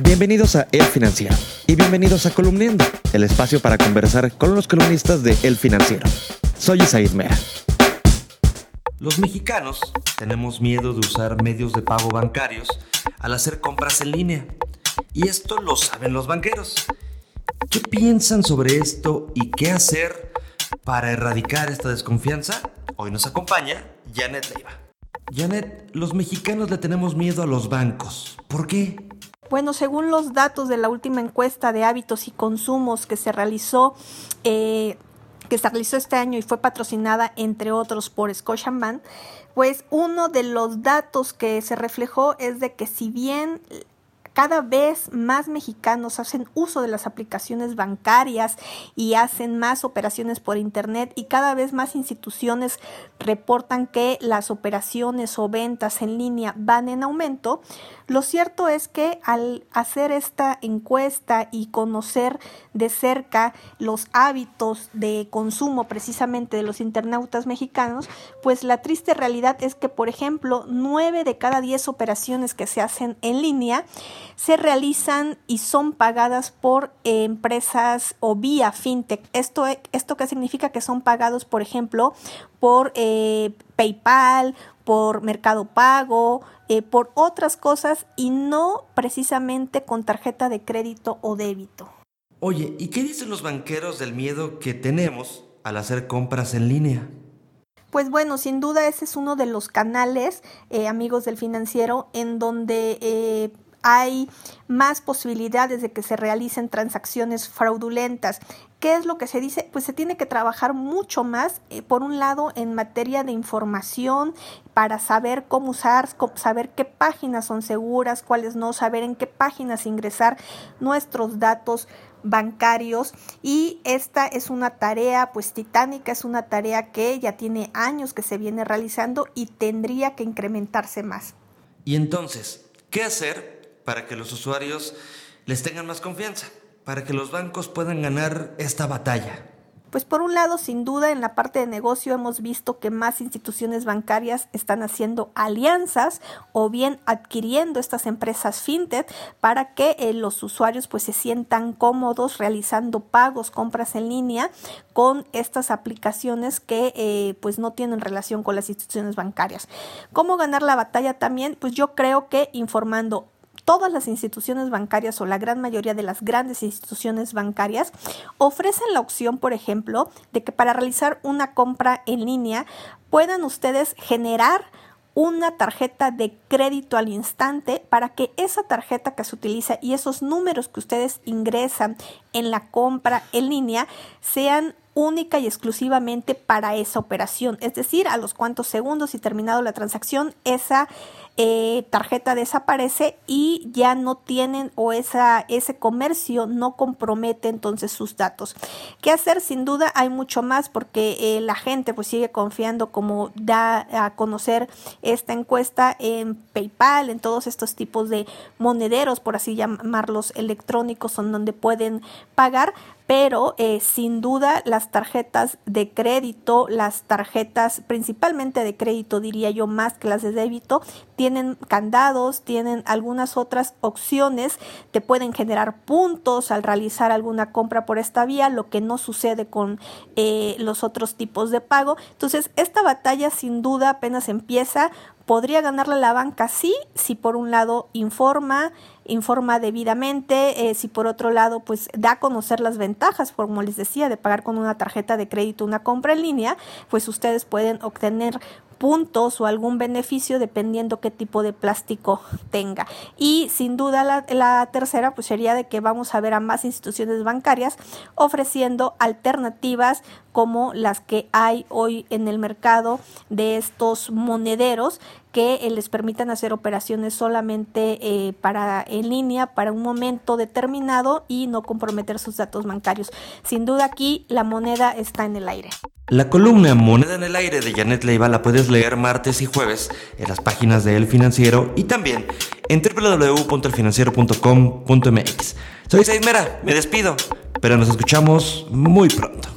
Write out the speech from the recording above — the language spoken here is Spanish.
Bienvenidos a El Financiero y bienvenidos a Columniendo, el espacio para conversar con los columnistas de El Financiero. Soy Isaid Mera. Los mexicanos tenemos miedo de usar medios de pago bancarios al hacer compras en línea. Y esto lo saben los banqueros. ¿Qué piensan sobre esto y qué hacer para erradicar esta desconfianza? Hoy nos acompaña Janet Leiva. Janet, los mexicanos le tenemos miedo a los bancos. ¿Por qué? Bueno, según los datos de la última encuesta de hábitos y consumos que se realizó, eh, que se realizó este año y fue patrocinada entre otros por Scotiabank, pues uno de los datos que se reflejó es de que si bien cada vez más mexicanos hacen uso de las aplicaciones bancarias y hacen más operaciones por Internet y cada vez más instituciones reportan que las operaciones o ventas en línea van en aumento. Lo cierto es que al hacer esta encuesta y conocer de cerca los hábitos de consumo precisamente de los internautas mexicanos, pues la triste realidad es que, por ejemplo, nueve de cada diez operaciones que se hacen en línea se realizan y son pagadas por empresas o vía fintech. Esto, esto qué significa que son pagados, por ejemplo, por eh, PayPal, por Mercado Pago, eh, por otras cosas y no precisamente con tarjeta de crédito o débito. Oye, ¿y qué dicen los banqueros del miedo que tenemos al hacer compras en línea? Pues bueno, sin duda ese es uno de los canales, eh, amigos del financiero, en donde hay más posibilidades de que se realicen transacciones fraudulentas. ¿Qué es lo que se dice? Pues se tiene que trabajar mucho más, eh, por un lado, en materia de información para saber cómo usar, saber qué páginas son seguras, cuáles no, saber en qué páginas ingresar nuestros datos bancarios y esta es una tarea pues titánica, es una tarea que ya tiene años que se viene realizando y tendría que incrementarse más. Y entonces, ¿qué hacer para que los usuarios les tengan más confianza, para que los bancos puedan ganar esta batalla? Pues por un lado, sin duda, en la parte de negocio hemos visto que más instituciones bancarias están haciendo alianzas o bien adquiriendo estas empresas fintech para que eh, los usuarios pues se sientan cómodos realizando pagos, compras en línea con estas aplicaciones que eh, pues no tienen relación con las instituciones bancarias. ¿Cómo ganar la batalla también? Pues yo creo que informando todas las instituciones bancarias o la gran mayoría de las grandes instituciones bancarias ofrecen la opción, por ejemplo, de que para realizar una compra en línea puedan ustedes generar una tarjeta de crédito al instante para que esa tarjeta que se utiliza y esos números que ustedes ingresan en la compra en línea sean única y exclusivamente para esa operación. Es decir, a los cuantos segundos y terminado la transacción, esa eh, tarjeta desaparece y ya no tienen o esa, ese comercio no compromete entonces sus datos. ¿Qué hacer? Sin duda hay mucho más porque eh, la gente pues sigue confiando como da a conocer esta encuesta en PayPal, en todos estos tipos de monederos, por así llamarlos electrónicos, son donde pueden pagar, pero eh, sin duda las tarjetas de crédito, las tarjetas principalmente de crédito diría yo más que las de débito, tienen candados, tienen algunas otras opciones, te pueden generar puntos al realizar alguna compra por esta vía, lo que no sucede con eh, los otros tipos de pago. Entonces, esta batalla sin duda apenas empieza, podría ganarle la banca sí, si por un lado informa, informa debidamente, eh, si por otro lado pues da a conocer las ventajas, como les decía, de pagar con una tarjeta de crédito una compra en línea, pues ustedes pueden obtener puntos o algún beneficio dependiendo qué tipo de plástico tenga. Y sin duda la, tercera pues sería de que vamos a ver a más instituciones bancarias ofreciendo alternativas como las que hay hoy en el mercado de estos monederos que eh, les permitan hacer operaciones solamente eh, para en línea para un momento determinado y no comprometer sus datos bancarios. Sin duda aquí la moneda está en el aire. La columna Moneda en el aire de Janet Leiva la puedes leer martes y jueves en las páginas de El Financiero y también en www.elfinanciero.com.mx. Soy Mera, me despido, pero nos escuchamos muy pronto.